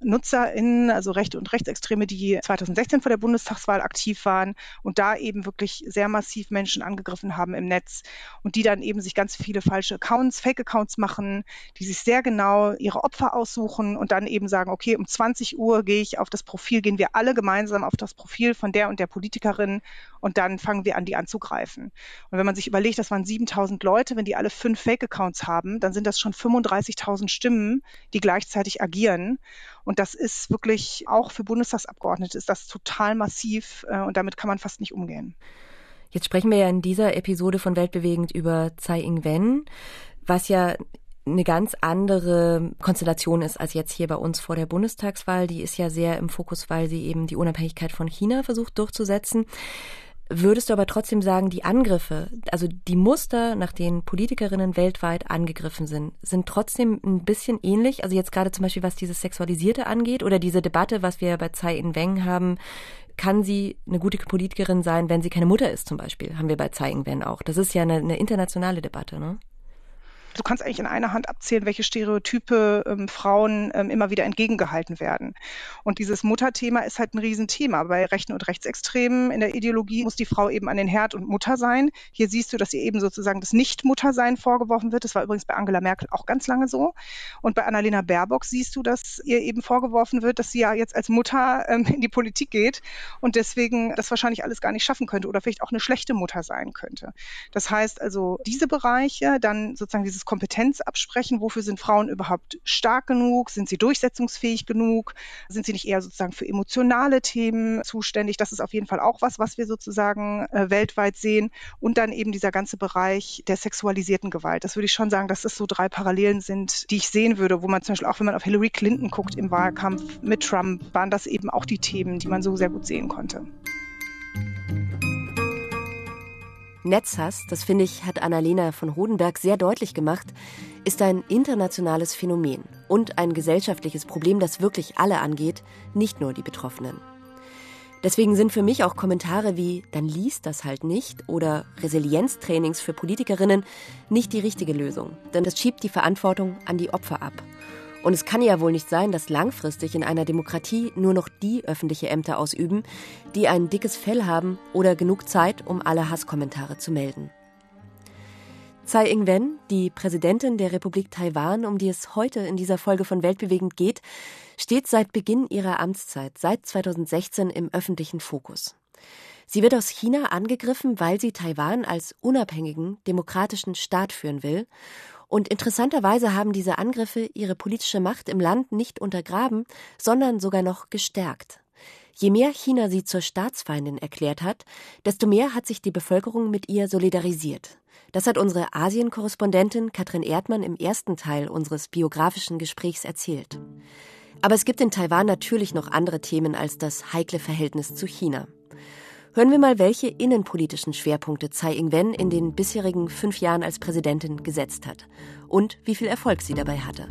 NutzerInnen, also Rechte und Rechtsextreme, die 2016 vor der Bundestagswahl aktiv waren und da eben wirklich sehr massiv Menschen angegriffen haben im Netz und die dann eben sich ganz viele falsche Accounts, Fake-Accounts machen, die sich sehr genau ihre Opfer aussuchen und dann eben sagen, okay, um 20 Uhr gehe ich auf das Profil, gehen wir alle gemeinsam auf das Profil von der und der Politikerin und dann fangen wir an, die anzugreifen. Und wenn man sich überlegt, das waren 7000 Leute, wenn die alle fünf Fake-Accounts haben, dann sind das schon 35.000 Stimmen, die gleichzeitig agieren. Und das ist wirklich auch für Bundestagsabgeordnete ist das total massiv äh, und damit kann man fast nicht umgehen. Jetzt sprechen wir ja in dieser Episode von Weltbewegend über Tsai Ing-wen, was ja eine ganz andere Konstellation ist als jetzt hier bei uns vor der Bundestagswahl. Die ist ja sehr im Fokus, weil sie eben die Unabhängigkeit von China versucht durchzusetzen. Würdest du aber trotzdem sagen, die Angriffe, also die Muster, nach denen Politikerinnen weltweit angegriffen sind, sind trotzdem ein bisschen ähnlich? Also jetzt gerade zum Beispiel, was dieses Sexualisierte angeht oder diese Debatte, was wir bei Tsai Ing-wen haben, kann sie eine gute Politikerin sein, wenn sie keine Mutter ist zum Beispiel, haben wir bei Tsai Ing-wen auch. Das ist ja eine, eine internationale Debatte, ne? Du kannst eigentlich in einer Hand abzählen, welche Stereotype ähm, Frauen ähm, immer wieder entgegengehalten werden. Und dieses Mutterthema ist halt ein Riesenthema. Bei Rechten und Rechtsextremen in der Ideologie muss die Frau eben an den Herd und Mutter sein. Hier siehst du, dass ihr eben sozusagen das Nicht-Muttersein vorgeworfen wird. Das war übrigens bei Angela Merkel auch ganz lange so. Und bei Annalena Baerbock siehst du, dass ihr eben vorgeworfen wird, dass sie ja jetzt als Mutter ähm, in die Politik geht und deswegen das wahrscheinlich alles gar nicht schaffen könnte oder vielleicht auch eine schlechte Mutter sein könnte. Das heißt also, diese Bereiche, dann sozusagen dieses Kompetenz absprechen. Wofür sind Frauen überhaupt stark genug? Sind sie durchsetzungsfähig genug? Sind sie nicht eher sozusagen für emotionale Themen zuständig? Das ist auf jeden Fall auch was, was wir sozusagen äh, weltweit sehen. Und dann eben dieser ganze Bereich der sexualisierten Gewalt. Das würde ich schon sagen, dass das so drei Parallelen sind, die ich sehen würde, wo man zum Beispiel auch, wenn man auf Hillary Clinton guckt im Wahlkampf mit Trump, waren das eben auch die Themen, die man so sehr gut sehen konnte. Netzhass, das finde ich, hat Annalena von Hodenberg sehr deutlich gemacht, ist ein internationales Phänomen und ein gesellschaftliches Problem, das wirklich alle angeht, nicht nur die Betroffenen. Deswegen sind für mich auch Kommentare wie dann liest das halt nicht oder Resilienztrainings für Politikerinnen nicht die richtige Lösung, denn das schiebt die Verantwortung an die Opfer ab und es kann ja wohl nicht sein, dass langfristig in einer Demokratie nur noch die öffentliche Ämter ausüben, die ein dickes Fell haben oder genug Zeit, um alle Hasskommentare zu melden. Tsai Ing-wen, die Präsidentin der Republik Taiwan, um die es heute in dieser Folge von Weltbewegend geht, steht seit Beginn ihrer Amtszeit, seit 2016, im öffentlichen Fokus. Sie wird aus China angegriffen, weil sie Taiwan als unabhängigen, demokratischen Staat führen will und interessanterweise haben diese Angriffe ihre politische Macht im Land nicht untergraben, sondern sogar noch gestärkt. Je mehr China sie zur Staatsfeindin erklärt hat, desto mehr hat sich die Bevölkerung mit ihr solidarisiert. Das hat unsere Asien-Korrespondentin Katrin Erdmann im ersten Teil unseres biografischen Gesprächs erzählt. Aber es gibt in Taiwan natürlich noch andere Themen als das heikle Verhältnis zu China. Hören wir mal, welche innenpolitischen Schwerpunkte Tsai Ing-wen in den bisherigen fünf Jahren als Präsidentin gesetzt hat und wie viel Erfolg sie dabei hatte.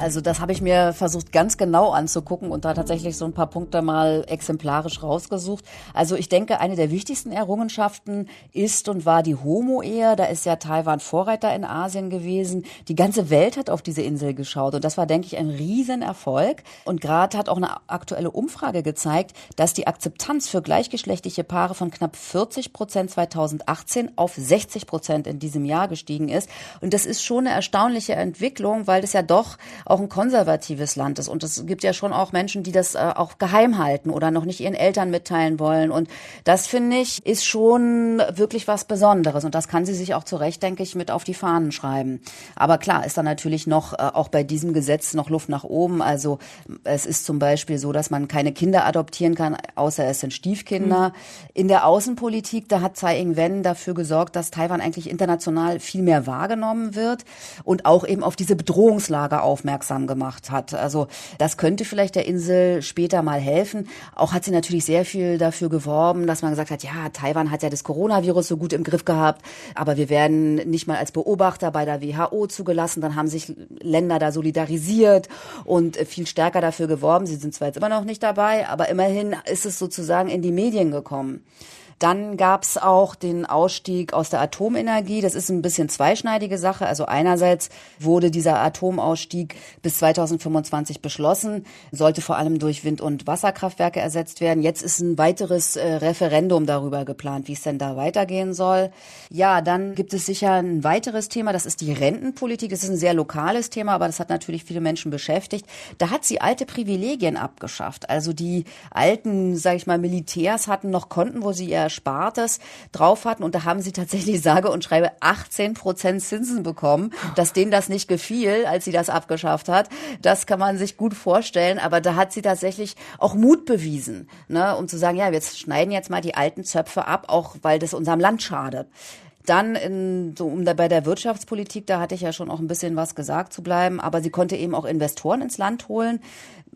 Also das habe ich mir versucht ganz genau anzugucken und da tatsächlich so ein paar Punkte mal exemplarisch rausgesucht. Also ich denke, eine der wichtigsten Errungenschaften ist und war die Homo-Ehe. Da ist ja Taiwan Vorreiter in Asien gewesen. Die ganze Welt hat auf diese Insel geschaut und das war, denke ich, ein Riesenerfolg. Und gerade hat auch eine aktuelle Umfrage gezeigt, dass die Akzeptanz für gleichgeschlechtliche Paare von knapp 40 Prozent 2018 auf 60 Prozent in diesem Jahr gestiegen ist. Und das ist schon eine erstaunliche Entwicklung, weil es ja doch auch ein konservatives Land ist. Und es gibt ja schon auch Menschen, die das äh, auch geheim halten oder noch nicht ihren Eltern mitteilen wollen. Und das finde ich ist schon wirklich was Besonderes. Und das kann sie sich auch zu Recht, denke ich, mit auf die Fahnen schreiben. Aber klar ist da natürlich noch äh, auch bei diesem Gesetz noch Luft nach oben. Also es ist zum Beispiel so, dass man keine Kinder adoptieren kann, außer es sind Stiefkinder. Mhm. In der Außenpolitik, da hat Tsai Ing-wen dafür gesorgt, dass Taiwan eigentlich international viel mehr wahrgenommen wird und auch eben auf diese Bedrohungslage aufmerksam gemacht hat. Also das könnte vielleicht der Insel später mal helfen. Auch hat sie natürlich sehr viel dafür geworben, dass man gesagt hat, ja, Taiwan hat ja das Coronavirus so gut im Griff gehabt, aber wir werden nicht mal als Beobachter bei der WHO zugelassen. Dann haben sich Länder da solidarisiert und viel stärker dafür geworben. Sie sind zwar jetzt immer noch nicht dabei, aber immerhin ist es sozusagen in die Medien gekommen. Dann gab es auch den Ausstieg aus der Atomenergie. Das ist ein bisschen zweischneidige Sache. Also einerseits wurde dieser Atomausstieg bis 2025 beschlossen, sollte vor allem durch Wind- und Wasserkraftwerke ersetzt werden. Jetzt ist ein weiteres äh, Referendum darüber geplant, wie es denn da weitergehen soll. Ja, dann gibt es sicher ein weiteres Thema, das ist die Rentenpolitik. Das ist ein sehr lokales Thema, aber das hat natürlich viele Menschen beschäftigt. Da hat sie alte Privilegien abgeschafft. Also die alten, sage ich mal, Militärs hatten noch Konten, wo sie ihr Erspartes drauf hatten. Und da haben sie tatsächlich sage und schreibe 18 Prozent Zinsen bekommen. Dass denen das nicht gefiel, als sie das abgeschafft hat, das kann man sich gut vorstellen. Aber da hat sie tatsächlich auch Mut bewiesen, ne, um zu sagen, ja, wir schneiden jetzt mal die alten Zöpfe ab, auch weil das unserem Land schadet. Dann in, so um da bei der Wirtschaftspolitik, da hatte ich ja schon auch ein bisschen was gesagt zu bleiben, aber sie konnte eben auch Investoren ins Land holen.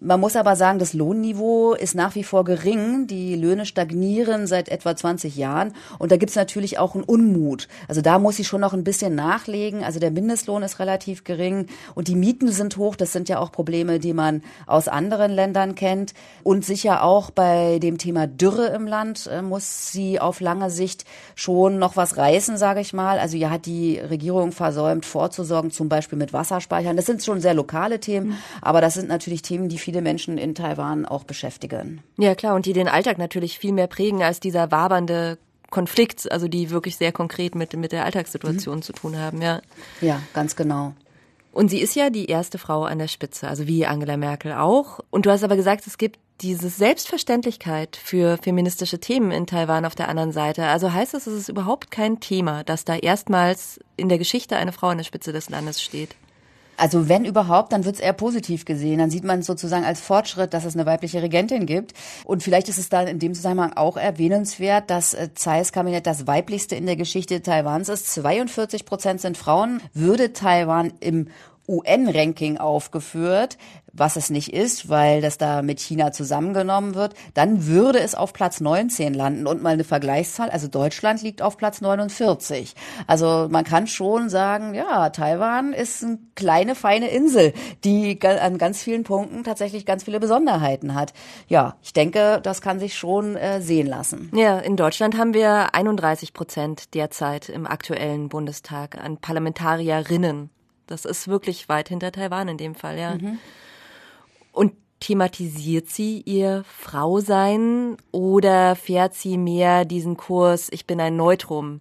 Man muss aber sagen, das Lohnniveau ist nach wie vor gering. Die Löhne stagnieren seit etwa 20 Jahren. Und da gibt's natürlich auch einen Unmut. Also da muss sie schon noch ein bisschen nachlegen. Also der Mindestlohn ist relativ gering und die Mieten sind hoch. Das sind ja auch Probleme, die man aus anderen Ländern kennt. Und sicher auch bei dem Thema Dürre im Land äh, muss sie auf lange Sicht schon noch was reißen, sage ich mal. Also ja hat die Regierung versäumt, vorzusorgen, zum Beispiel mit Wasserspeichern. Das sind schon sehr lokale Themen, mhm. aber das sind natürlich Themen, die viele Menschen in Taiwan auch beschäftigen. Ja, klar, und die den Alltag natürlich viel mehr prägen als dieser wabernde Konflikt, also die wirklich sehr konkret mit, mit der Alltagssituation mhm. zu tun haben, ja. Ja, ganz genau. Und sie ist ja die erste Frau an der Spitze, also wie Angela Merkel auch. Und du hast aber gesagt, es gibt diese Selbstverständlichkeit für feministische Themen in Taiwan auf der anderen Seite. Also heißt das, es ist überhaupt kein Thema, dass da erstmals in der Geschichte eine Frau an der Spitze des Landes steht? Also wenn überhaupt, dann wird es eher positiv gesehen. Dann sieht man es sozusagen als Fortschritt, dass es eine weibliche Regentin gibt. Und vielleicht ist es dann in dem Zusammenhang auch erwähnenswert, dass äh, Tsais Kabinett das weiblichste in der Geschichte Taiwans ist. 42 Prozent sind Frauen. Würde Taiwan im UN-Ranking aufgeführt, was es nicht ist, weil das da mit China zusammengenommen wird, dann würde es auf Platz 19 landen und mal eine Vergleichszahl, also Deutschland liegt auf Platz 49. Also man kann schon sagen, ja, Taiwan ist eine kleine, feine Insel, die an ganz vielen Punkten tatsächlich ganz viele Besonderheiten hat. Ja, ich denke, das kann sich schon äh, sehen lassen. Ja, in Deutschland haben wir 31 Prozent derzeit im aktuellen Bundestag an Parlamentarierinnen. Das ist wirklich weit hinter Taiwan in dem Fall, ja. Mhm. Und thematisiert sie ihr Frausein oder fährt sie mehr diesen Kurs, ich bin ein Neutrum?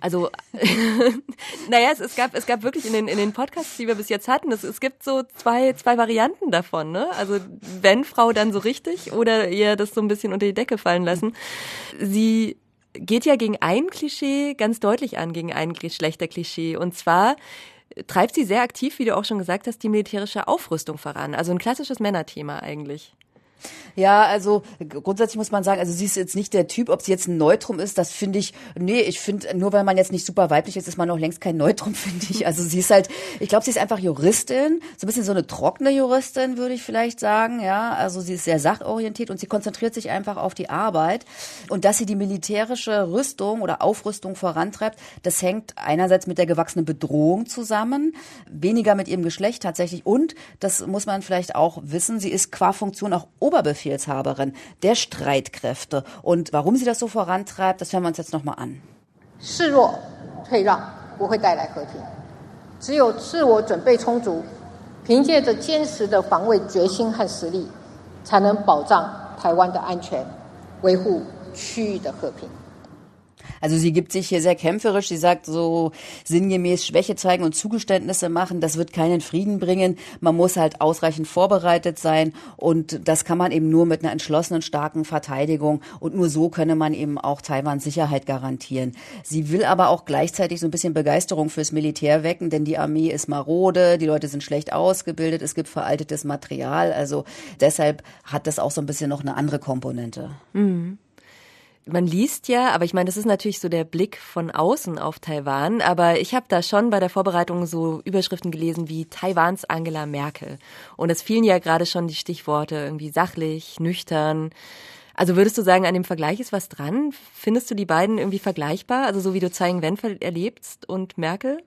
Also, naja, es, es, gab, es gab wirklich in den, in den Podcasts, die wir bis jetzt hatten, es, es gibt so zwei, zwei Varianten davon, ne? Also, wenn Frau dann so richtig oder ihr das so ein bisschen unter die Decke fallen lassen. Sie geht ja gegen ein Klischee ganz deutlich an, gegen ein schlechter Klischee. Und zwar, treibt sie sehr aktiv, wie du auch schon gesagt hast, die militärische Aufrüstung voran. Also ein klassisches Männerthema eigentlich. Ja, also grundsätzlich muss man sagen, also sie ist jetzt nicht der Typ, ob sie jetzt ein Neutrum ist, das finde ich, nee, ich finde, nur weil man jetzt nicht super weiblich ist, ist man noch längst kein Neutrum, finde ich. Also sie ist halt, ich glaube, sie ist einfach Juristin, so ein bisschen so eine trockene Juristin, würde ich vielleicht sagen, ja. Also sie ist sehr sachorientiert und sie konzentriert sich einfach auf die Arbeit. Und dass sie die militärische Rüstung oder Aufrüstung vorantreibt, das hängt einerseits mit der gewachsenen Bedrohung zusammen, weniger mit ihrem Geschlecht tatsächlich und, das muss man vielleicht auch wissen, sie ist qua Funktion auch Oberbefehlshaberin der Streitkräfte. Und warum sie das so vorantreibt, das hören wir uns jetzt nochmal an. 示弱退让不会带来和平，只有自我准备充足，凭借着坚实的防卫决心和实力，才能保障台湾的安全，维护区域的和平。 Also sie gibt sich hier sehr kämpferisch. Sie sagt so sinngemäß Schwäche zeigen und Zugeständnisse machen. Das wird keinen Frieden bringen. Man muss halt ausreichend vorbereitet sein. Und das kann man eben nur mit einer entschlossenen, starken Verteidigung. Und nur so könne man eben auch Taiwans Sicherheit garantieren. Sie will aber auch gleichzeitig so ein bisschen Begeisterung fürs Militär wecken, denn die Armee ist marode, die Leute sind schlecht ausgebildet, es gibt veraltetes Material. Also deshalb hat das auch so ein bisschen noch eine andere Komponente. Mhm man liest ja, aber ich meine, das ist natürlich so der Blick von außen auf Taiwan, aber ich habe da schon bei der Vorbereitung so Überschriften gelesen wie Taiwans Angela Merkel. Und es fielen ja gerade schon die Stichworte irgendwie sachlich, nüchtern. Also würdest du sagen, an dem Vergleich ist was dran? Findest du die beiden irgendwie vergleichbar? Also so wie du Tsai Ing-wen erlebst und Merkel?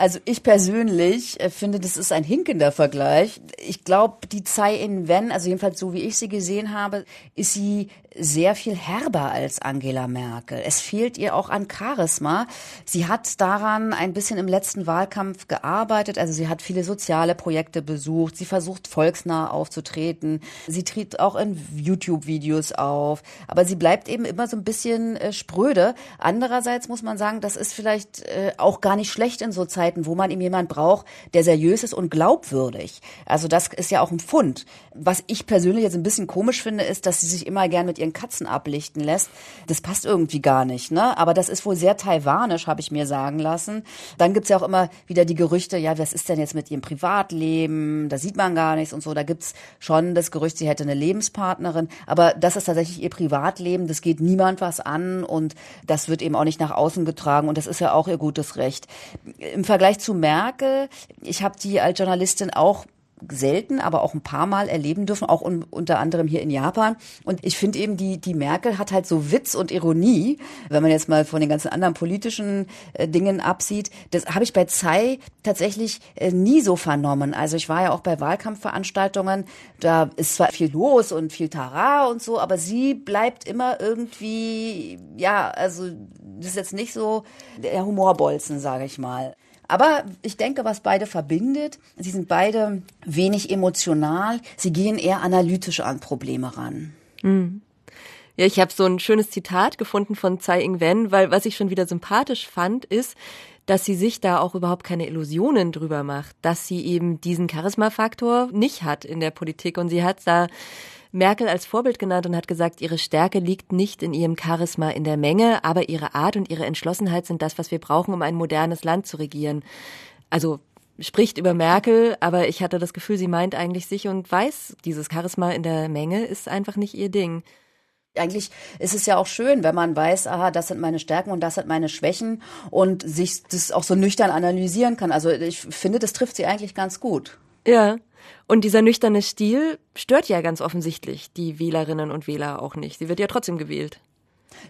Also ich persönlich äh, finde, das ist ein hinkender Vergleich. Ich glaube, die Tsai Ing-wen, also jedenfalls so wie ich sie gesehen habe, ist sie sehr viel herber als Angela Merkel. Es fehlt ihr auch an Charisma. Sie hat daran ein bisschen im letzten Wahlkampf gearbeitet. Also sie hat viele soziale Projekte besucht. Sie versucht volksnah aufzutreten. Sie tritt auch in YouTube-Videos auf. Aber sie bleibt eben immer so ein bisschen äh, spröde. Andererseits muss man sagen, das ist vielleicht äh, auch gar nicht schlecht in so Zeiten, wo man eben jemand braucht, der seriös ist und glaubwürdig. Also das ist ja auch ein Fund. Was ich persönlich jetzt ein bisschen komisch finde, ist, dass sie sich immer gern mit ihren Katzen ablichten lässt. Das passt irgendwie gar nicht, ne? Aber das ist wohl sehr taiwanisch, habe ich mir sagen lassen. Dann gibt's ja auch immer wieder die Gerüchte, ja, was ist denn jetzt mit ihrem Privatleben? Da sieht man gar nichts und so. Da gibt's schon das Gerücht, sie hätte eine Lebenspartnerin. Aber das ist tatsächlich ihr Privatleben. Das geht niemand was an und das wird eben auch nicht nach außen getragen. Und das ist ja auch ihr gutes Recht. Im Vergleich zu Merkel, ich habe die als Journalistin auch selten, aber auch ein paar Mal erleben dürfen, auch un unter anderem hier in Japan. Und ich finde eben, die, die Merkel hat halt so Witz und Ironie, wenn man jetzt mal von den ganzen anderen politischen äh, Dingen absieht. Das habe ich bei Tsai tatsächlich äh, nie so vernommen. Also ich war ja auch bei Wahlkampfveranstaltungen, da ist zwar viel los und viel Tara und so, aber sie bleibt immer irgendwie, ja, also das ist jetzt nicht so der Humorbolzen, sage ich mal. Aber ich denke, was beide verbindet, sie sind beide wenig emotional, sie gehen eher analytisch an Probleme ran. Mhm. Ja, ich habe so ein schönes Zitat gefunden von Tsai Ing-wen, weil was ich schon wieder sympathisch fand, ist, dass sie sich da auch überhaupt keine Illusionen drüber macht, dass sie eben diesen Charisma-Faktor nicht hat in der Politik und sie hat da Merkel als Vorbild genannt und hat gesagt, ihre Stärke liegt nicht in ihrem Charisma in der Menge, aber ihre Art und ihre Entschlossenheit sind das, was wir brauchen, um ein modernes Land zu regieren. Also spricht über Merkel, aber ich hatte das Gefühl, sie meint eigentlich sich und weiß, dieses Charisma in der Menge ist einfach nicht ihr Ding. Eigentlich ist es ja auch schön, wenn man weiß, aha, das sind meine Stärken und das sind meine Schwächen und sich das auch so nüchtern analysieren kann. Also ich finde, das trifft sie eigentlich ganz gut. Ja. Und dieser nüchterne Stil stört ja ganz offensichtlich die Wählerinnen und Wähler auch nicht. Sie wird ja trotzdem gewählt.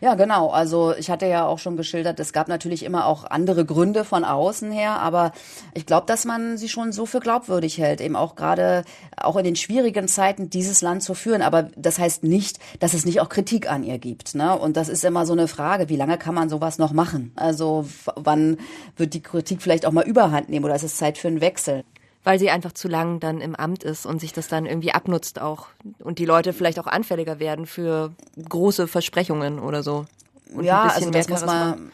Ja, genau. Also ich hatte ja auch schon geschildert, es gab natürlich immer auch andere Gründe von außen her, aber ich glaube, dass man sie schon so für glaubwürdig hält, eben auch gerade auch in den schwierigen Zeiten dieses Land zu führen. Aber das heißt nicht, dass es nicht auch Kritik an ihr gibt. Ne? Und das ist immer so eine Frage, wie lange kann man sowas noch machen? Also wann wird die Kritik vielleicht auch mal überhand nehmen oder ist es Zeit für einen Wechsel? Weil sie einfach zu lang dann im Amt ist und sich das dann irgendwie abnutzt auch und die Leute vielleicht auch anfälliger werden für große Versprechungen oder so. Und ja, also das muss man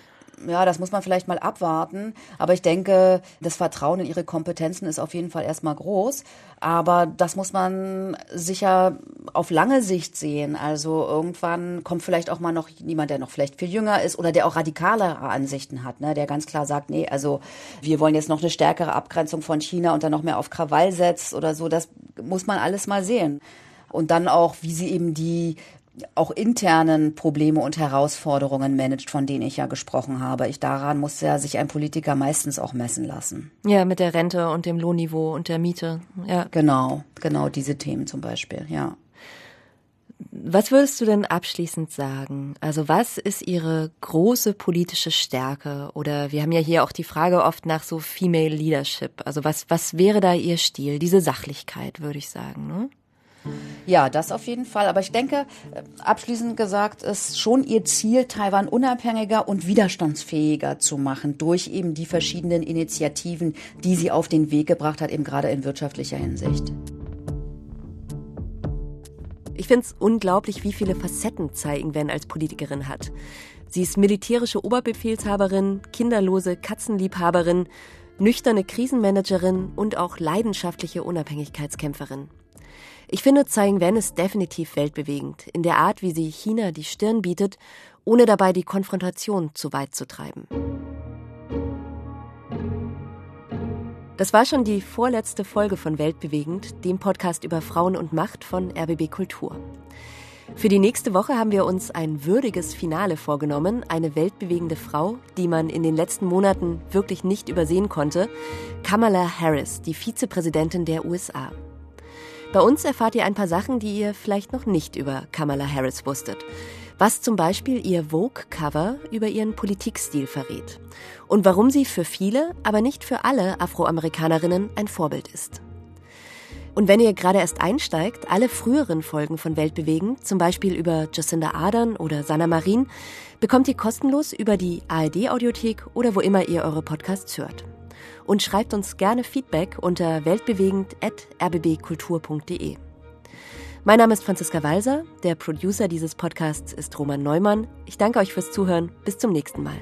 ja, das muss man vielleicht mal abwarten. Aber ich denke, das Vertrauen in ihre Kompetenzen ist auf jeden Fall erstmal groß. Aber das muss man sicher auf lange Sicht sehen. Also irgendwann kommt vielleicht auch mal noch jemand, der noch vielleicht viel jünger ist oder der auch radikalere Ansichten hat, ne? der ganz klar sagt, nee, also wir wollen jetzt noch eine stärkere Abgrenzung von China und dann noch mehr auf Krawall setzt oder so. Das muss man alles mal sehen und dann auch, wie sie eben die auch internen Probleme und Herausforderungen managt, von denen ich ja gesprochen habe. Ich daran muss ja sich ein Politiker meistens auch messen lassen. Ja, mit der Rente und dem Lohnniveau und der Miete. Ja. Genau, genau diese Themen zum Beispiel, ja. Was würdest du denn abschließend sagen? Also was ist Ihre große politische Stärke? Oder wir haben ja hier auch die Frage oft nach so Female Leadership. Also was, was wäre da Ihr Stil? Diese Sachlichkeit, würde ich sagen, ne? Ja, das auf jeden Fall. Aber ich denke, äh, abschließend gesagt, ist schon ihr Ziel, Taiwan unabhängiger und widerstandsfähiger zu machen durch eben die verschiedenen Initiativen, die sie auf den Weg gebracht hat, eben gerade in wirtschaftlicher Hinsicht. Ich finde es unglaublich, wie viele Facetten Tsai Ing-wen als Politikerin hat. Sie ist militärische Oberbefehlshaberin, kinderlose Katzenliebhaberin, nüchterne Krisenmanagerin und auch leidenschaftliche Unabhängigkeitskämpferin. Ich finde, Tsai Ing-wen ist definitiv weltbewegend in der Art, wie sie China die Stirn bietet, ohne dabei die Konfrontation zu weit zu treiben. Das war schon die vorletzte Folge von Weltbewegend, dem Podcast über Frauen und Macht von RBB Kultur. Für die nächste Woche haben wir uns ein würdiges Finale vorgenommen, eine weltbewegende Frau, die man in den letzten Monaten wirklich nicht übersehen konnte, Kamala Harris, die Vizepräsidentin der USA. Bei uns erfahrt ihr ein paar Sachen, die ihr vielleicht noch nicht über Kamala Harris wusstet was zum Beispiel ihr Vogue-Cover über ihren Politikstil verrät und warum sie für viele, aber nicht für alle Afroamerikanerinnen ein Vorbild ist. Und wenn ihr gerade erst einsteigt, alle früheren Folgen von Weltbewegen, zum Beispiel über Jacinda Ardern oder Sanna Marin, bekommt ihr kostenlos über die ARD-Audiothek oder wo immer ihr eure Podcasts hört. Und schreibt uns gerne Feedback unter weltbewegend.rbbkultur.de. Mein Name ist Franziska Walser, der Producer dieses Podcasts ist Roman Neumann. Ich danke euch fürs Zuhören. Bis zum nächsten Mal.